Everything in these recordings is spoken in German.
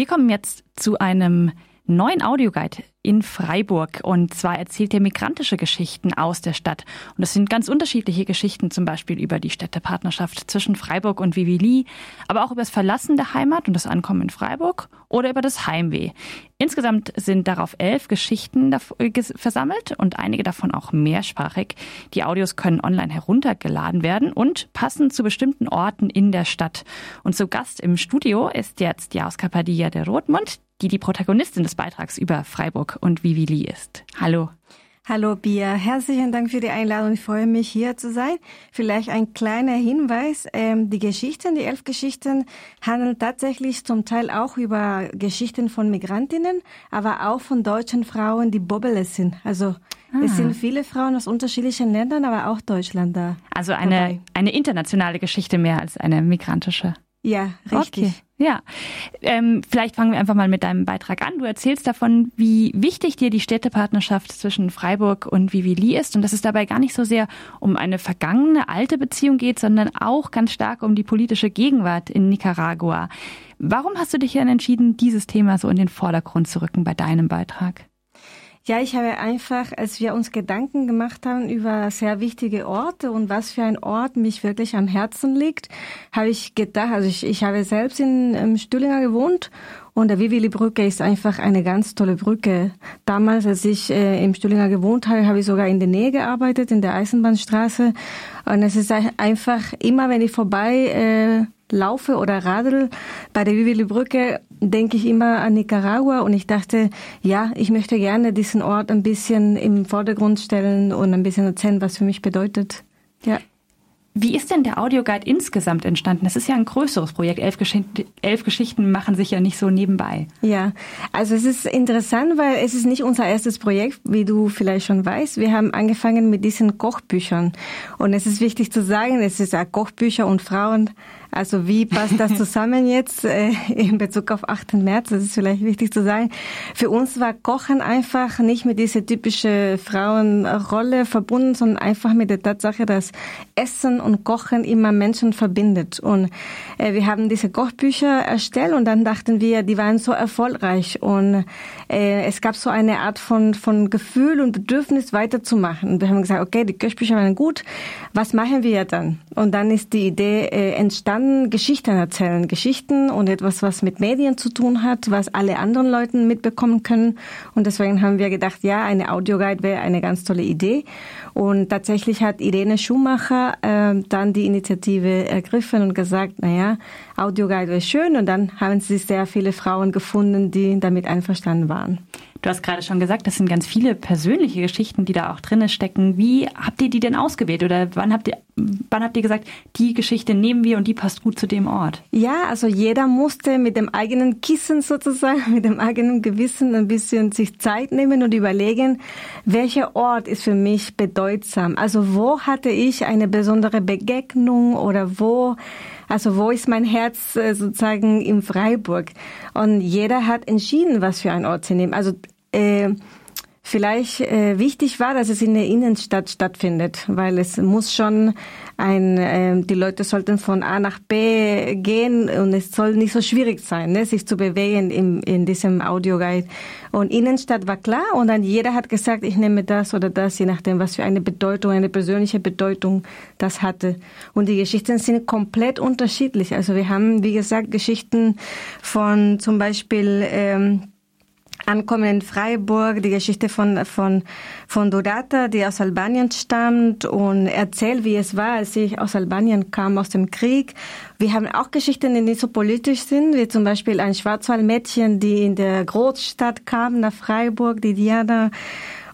Wir kommen jetzt zu einem neuen Audioguide in Freiburg. Und zwar erzählt er migrantische Geschichten aus der Stadt. Und es sind ganz unterschiedliche Geschichten, zum Beispiel über die Städtepartnerschaft zwischen Freiburg und Vivili, aber auch über das Verlassen der Heimat und das Ankommen in Freiburg oder über das Heimweh. Insgesamt sind darauf elf Geschichten versammelt und einige davon auch mehrsprachig. Die Audios können online heruntergeladen werden und passen zu bestimmten Orten in der Stadt. Und zu Gast im Studio ist jetzt Jaus Padilla der Rotmund, die die Protagonistin des Beitrags über Freiburg und Vivili ist. Hallo. Hallo Bia, herzlichen Dank für die Einladung. Ich freue mich hier zu sein. Vielleicht ein kleiner Hinweis. Ähm, die Geschichten, die elf Geschichten handeln tatsächlich zum Teil auch über Geschichten von Migrantinnen, aber auch von deutschen Frauen, die Bobbele sind. Also ah. es sind viele Frauen aus unterschiedlichen Ländern, aber auch Deutschland da. Also eine, eine internationale Geschichte mehr als eine migrantische. Ja, richtig. Okay. Ja, ähm, vielleicht fangen wir einfach mal mit deinem Beitrag an. Du erzählst davon, wie wichtig dir die Städtepartnerschaft zwischen Freiburg und Vivili ist und dass es dabei gar nicht so sehr um eine vergangene alte Beziehung geht, sondern auch ganz stark um die politische Gegenwart in Nicaragua. Warum hast du dich dann entschieden, dieses Thema so in den Vordergrund zu rücken bei deinem Beitrag? Ja, ich habe einfach, als wir uns Gedanken gemacht haben über sehr wichtige Orte und was für ein Ort mich wirklich am Herzen liegt, habe ich gedacht, also ich, ich habe selbst in ähm, Stüllinger gewohnt und der Vivili-Brücke ist einfach eine ganz tolle Brücke. Damals, als ich äh, im Stüllinger gewohnt habe, habe ich sogar in der Nähe gearbeitet, in der Eisenbahnstraße. Und es ist einfach immer, wenn ich vorbei äh, laufe oder radel bei der Vivili-Brücke, denke ich immer an Nicaragua und ich dachte, ja, ich möchte gerne diesen Ort ein bisschen im Vordergrund stellen und ein bisschen erzählen, was für mich bedeutet. Ja. Wie ist denn der Audioguide insgesamt entstanden? Das ist ja ein größeres Projekt. Elf, Geschichten, elf Geschichten machen sich ja nicht so nebenbei. Ja, also es ist interessant, weil es ist nicht unser erstes Projekt, wie du vielleicht schon weißt. Wir haben angefangen mit diesen Kochbüchern. Und es ist wichtig zu sagen, es ist ja Kochbücher und Frauen also wie passt das zusammen jetzt äh, in Bezug auf 8. März? Das ist vielleicht wichtig zu sagen. Für uns war Kochen einfach nicht mit dieser typische Frauenrolle verbunden, sondern einfach mit der Tatsache, dass Essen und Kochen immer Menschen verbindet. Und äh, wir haben diese Kochbücher erstellt und dann dachten wir, die waren so erfolgreich und äh, es gab so eine Art von, von Gefühl und Bedürfnis weiterzumachen. Und wir haben gesagt, okay, die Kochbücher waren gut, was machen wir dann? Und dann ist die Idee äh, entstanden, dann Geschichten erzählen. Geschichten und etwas, was mit Medien zu tun hat, was alle anderen Leuten mitbekommen können. Und deswegen haben wir gedacht, ja, eine Audioguide wäre eine ganz tolle Idee. Und tatsächlich hat Irene Schumacher äh, dann die Initiative ergriffen und gesagt, na ja, Audioguide wäre schön. Und dann haben sie sehr viele Frauen gefunden, die damit einverstanden waren. Du hast gerade schon gesagt, das sind ganz viele persönliche Geschichten, die da auch drinne stecken. Wie habt ihr die denn ausgewählt oder wann habt ihr, wann habt ihr gesagt, die Geschichte nehmen wir und die passt gut zu dem Ort? Ja, also jeder musste mit dem eigenen Kissen sozusagen, mit dem eigenen Gewissen ein bisschen sich Zeit nehmen und überlegen, welcher Ort ist für mich bedeutsam. Also wo hatte ich eine besondere Begegnung oder wo also wo ist mein Herz äh, sozusagen in Freiburg? Und jeder hat entschieden, was für ein Ort zu nehmen. Also äh, vielleicht äh, wichtig war, dass es in der Innenstadt stattfindet, weil es muss schon ein, äh, die Leute sollten von A nach B gehen und es soll nicht so schwierig sein, ne, sich zu bewegen im, in diesem Audioguide. Und Innenstadt war klar und dann jeder hat gesagt, ich nehme das oder das, je nachdem, was für eine Bedeutung, eine persönliche Bedeutung das hatte. Und die Geschichten sind komplett unterschiedlich. Also wir haben, wie gesagt, Geschichten von zum Beispiel ähm, Ankommen in Freiburg, die Geschichte von, von, von Dorata, die aus Albanien stammt und erzählt, wie es war, als ich aus Albanien kam, aus dem Krieg. Wir haben auch Geschichten, die nicht so politisch sind, wie zum Beispiel ein Schwarzwaldmädchen, die in der Großstadt kam, nach Freiburg, die Diana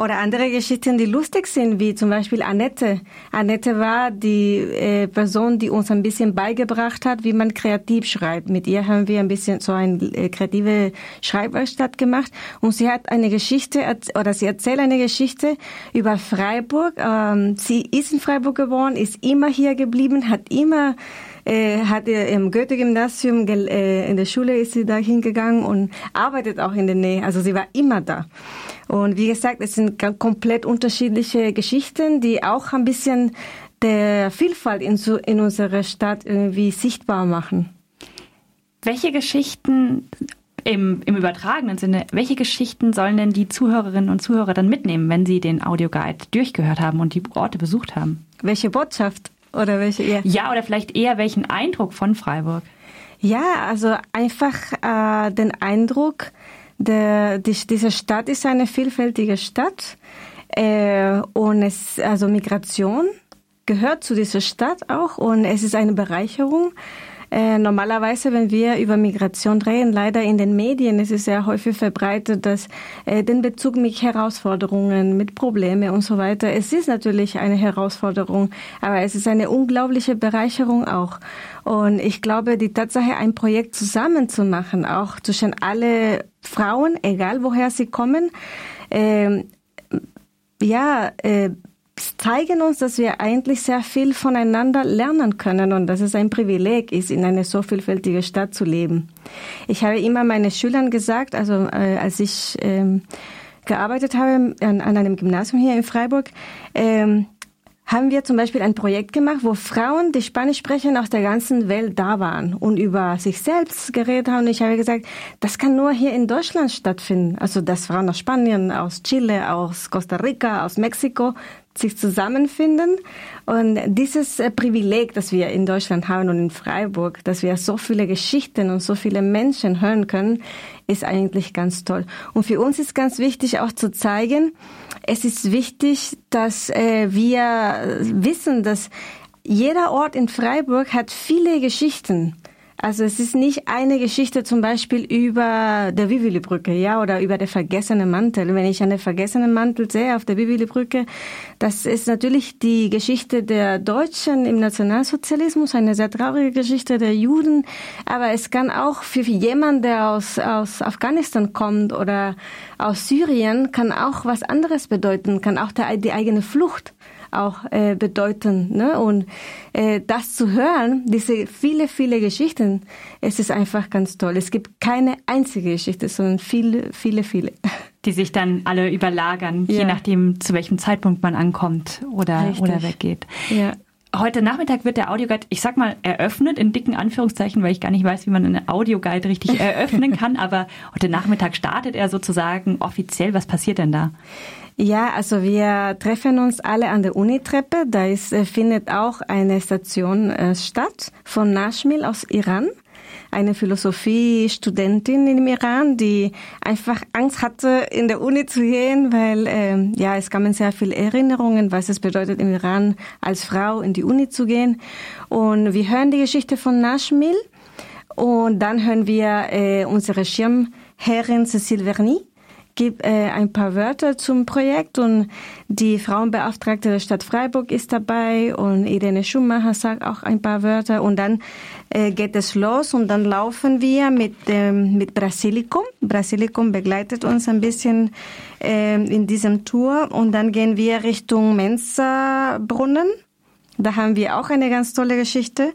oder andere Geschichten, die lustig sind, wie zum Beispiel Annette. Annette war die äh, Person, die uns ein bisschen beigebracht hat, wie man kreativ schreibt. Mit ihr haben wir ein bisschen so eine äh, kreative Schreibwerkstatt gemacht. Und sie hat eine Geschichte, oder sie erzählt eine Geschichte über Freiburg. Ähm, sie ist in Freiburg geboren, ist immer hier geblieben, hat immer äh, hat im Goethe-Gymnasium, äh, in der Schule ist sie da hingegangen und arbeitet auch in der Nähe. Also sie war immer da. Und wie gesagt, es sind komplett unterschiedliche Geschichten, die auch ein bisschen der Vielfalt in, so, in unserer Stadt irgendwie sichtbar machen. Welche Geschichten Im, Im übertragenen Sinne, welche Geschichten sollen denn die Zuhörerinnen und Zuhörer dann mitnehmen, wenn sie den Audioguide durchgehört haben und die Orte besucht haben? Welche Botschaft oder welche eher? Ja, oder vielleicht eher welchen Eindruck von Freiburg? Ja, also einfach äh, den Eindruck, der, die, diese Stadt ist eine vielfältige Stadt äh, und es also Migration gehört zu dieser Stadt auch und es ist eine Bereicherung. Äh, normalerweise, wenn wir über Migration reden, leider in den Medien, ist es sehr häufig verbreitet, dass äh, den Bezug mit Herausforderungen, mit Probleme und so weiter. Es ist natürlich eine Herausforderung, aber es ist eine unglaubliche Bereicherung auch. Und ich glaube, die Tatsache, ein Projekt zusammen zu machen, auch zwischen alle Frauen, egal woher sie kommen, äh, ja, äh, zeigen uns, dass wir eigentlich sehr viel voneinander lernen können und dass es ein Privileg ist, in einer so vielfältigen Stadt zu leben. Ich habe immer meinen Schülern gesagt, also äh, als ich ähm, gearbeitet habe an, an, einem Gymnasium hier in Freiburg, ähm, haben wir zum Beispiel ein Projekt gemacht, wo Frauen, die Spanisch sprechen, aus der ganzen Welt da waren und über sich selbst geredet haben. Und ich habe gesagt, das kann nur hier in Deutschland stattfinden. Also, dass Frauen aus Spanien, aus Chile, aus Costa Rica, aus Mexiko sich zusammenfinden. Und dieses äh, Privileg, das wir in Deutschland haben und in Freiburg, dass wir so viele Geschichten und so viele Menschen hören können, ist eigentlich ganz toll. Und für uns ist ganz wichtig auch zu zeigen, es ist wichtig, dass äh, wir wissen, dass jeder Ort in Freiburg hat viele Geschichten. Also es ist nicht eine Geschichte zum Beispiel über der Vivili-Brücke, ja, oder über der vergessene Mantel. Wenn ich einen vergessenen Mantel sehe auf der Vivili-Brücke, das ist natürlich die Geschichte der Deutschen im Nationalsozialismus, eine sehr traurige Geschichte der Juden. Aber es kann auch für jemanden, der aus, aus Afghanistan kommt oder aus Syrien, kann auch was anderes bedeuten, kann auch der, die eigene Flucht auch äh, bedeuten. Ne? Und äh, das zu hören, diese viele, viele Geschichten, es ist einfach ganz toll. Es gibt keine einzige Geschichte, sondern viele, viele, viele. Die sich dann alle überlagern, ja. je nachdem, zu welchem Zeitpunkt man ankommt oder, oder weggeht. Ja. Heute Nachmittag wird der Audioguide, ich sag mal, eröffnet in dicken Anführungszeichen, weil ich gar nicht weiß, wie man einen Audioguide richtig eröffnen kann. Aber heute Nachmittag startet er sozusagen offiziell. Was passiert denn da? Ja, also wir treffen uns alle an der Unitreppe. Da ist, äh, findet auch eine Station äh, statt von Nashmil aus Iran. Eine Philosophiestudentin im Iran, die einfach Angst hatte, in der Uni zu gehen, weil äh, ja es kamen sehr viele Erinnerungen, was es bedeutet, im Iran als Frau in die Uni zu gehen. Und wir hören die Geschichte von Nashmil und dann hören wir äh, unsere Schirmherrin Cécile Verny gebe äh, ein paar Wörter zum Projekt und die Frauenbeauftragte der Stadt Freiburg ist dabei und Irene Schumacher sagt auch ein paar Wörter und dann äh, geht es los und dann laufen wir mit, ähm, mit Brasilicum. Brasilicum begleitet uns ein bisschen äh, in diesem Tour und dann gehen wir Richtung Mensa-Brunnen. Da haben wir auch eine ganz tolle Geschichte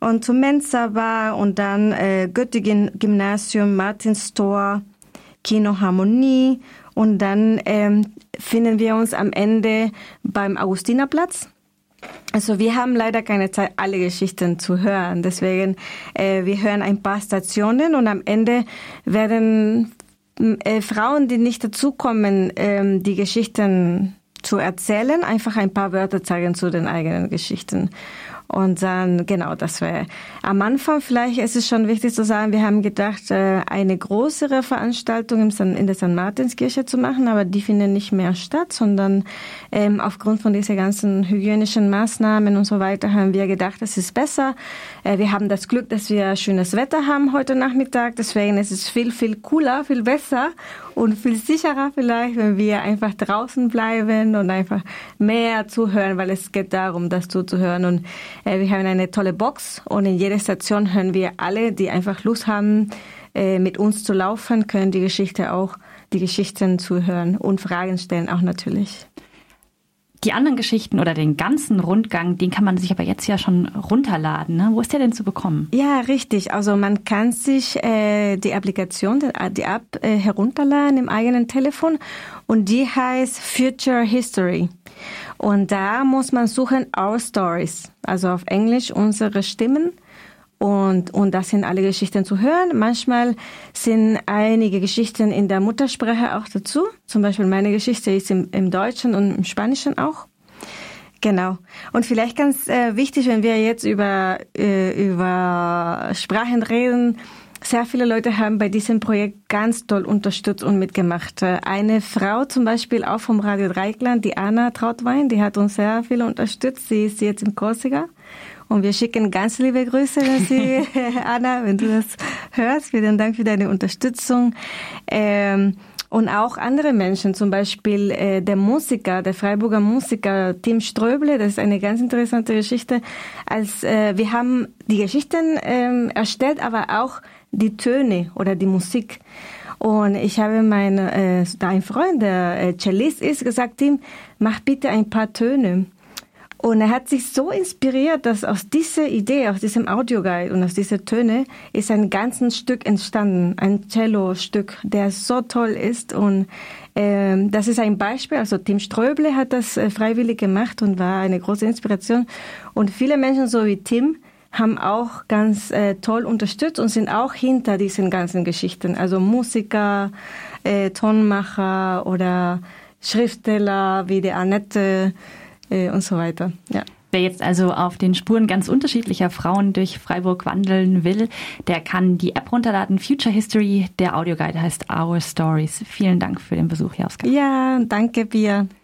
und zum Mensa Bar und dann äh, Göttingen Gymnasium, Martinstor, Kino Harmonie und dann ähm, finden wir uns am Ende beim Augustinerplatz. Also wir haben leider keine Zeit, alle Geschichten zu hören. Deswegen, äh, wir hören ein paar Stationen und am Ende werden äh, Frauen, die nicht dazukommen, äh, die Geschichten zu erzählen, einfach ein paar Wörter zeigen zu den eigenen Geschichten. Und dann, genau, das wäre am Anfang vielleicht ist es schon wichtig zu sagen, wir haben gedacht, äh, eine größere Veranstaltung in der St. Martinskirche zu machen, aber die finden nicht mehr statt, sondern ähm, aufgrund von dieser ganzen hygienischen Maßnahmen und so weiter haben wir gedacht, es ist besser. Äh, wir haben das Glück, dass wir schönes Wetter haben heute Nachmittag, deswegen ist es viel, viel cooler, viel besser und viel sicherer vielleicht, wenn wir einfach draußen bleiben und einfach mehr zuhören, weil es geht darum, das zuzuhören. Und äh, wir haben eine tolle Box und in jeder Station hören wir alle, die einfach Lust haben, äh, mit uns zu laufen, können die Geschichte auch, die Geschichten zuhören und Fragen stellen auch natürlich. Die anderen Geschichten oder den ganzen Rundgang, den kann man sich aber jetzt ja schon runterladen. Ne? Wo ist der denn zu bekommen? Ja, richtig. Also man kann sich äh, die Applikation, die App äh, herunterladen im eigenen Telefon und die heißt Future History. Und da muss man suchen Our Stories, also auf Englisch unsere Stimmen. Und, und das sind alle Geschichten zu hören. Manchmal sind einige Geschichten in der Muttersprache auch dazu. Zum Beispiel meine Geschichte ist im, im Deutschen und im Spanischen auch. Genau. Und vielleicht ganz äh, wichtig, wenn wir jetzt über, äh, über Sprachen reden, sehr viele Leute haben bei diesem Projekt ganz toll unterstützt und mitgemacht. Äh, eine Frau zum Beispiel auch vom Radio Dreikland, die Anna Trautwein, die hat uns sehr viel unterstützt. Sie ist jetzt in Korsika. Und wir schicken ganz liebe Grüße, wenn Sie, Anna, wenn du das hörst. Vielen Dank für deine Unterstützung. Ähm, und auch andere Menschen, zum Beispiel äh, der Musiker, der Freiburger Musiker Tim Ströble, das ist eine ganz interessante Geschichte. Als äh, wir haben die Geschichten ähm, erstellt, aber auch die Töne oder die Musik. Und ich habe meine, äh, dein Freund, der äh, Cellist ist, gesagt, Tim, mach bitte ein paar Töne. Und er hat sich so inspiriert, dass aus dieser Idee, aus diesem Audioguide und aus diesen Töne ist ein ganzes Stück entstanden, ein Cello-Stück, der so toll ist. Und ähm, das ist ein Beispiel. Also Tim Ströble hat das äh, freiwillig gemacht und war eine große Inspiration. Und viele Menschen, so wie Tim, haben auch ganz äh, toll unterstützt und sind auch hinter diesen ganzen Geschichten. Also Musiker, äh, Tonmacher oder Schriftsteller wie die Annette und so weiter. Ja. Wer jetzt also auf den Spuren ganz unterschiedlicher Frauen durch Freiburg wandeln will, der kann die App runterladen. Future History, der Audioguide heißt Our Stories. Vielen Dank für den Besuch, Jaska. Ja, danke, Bia.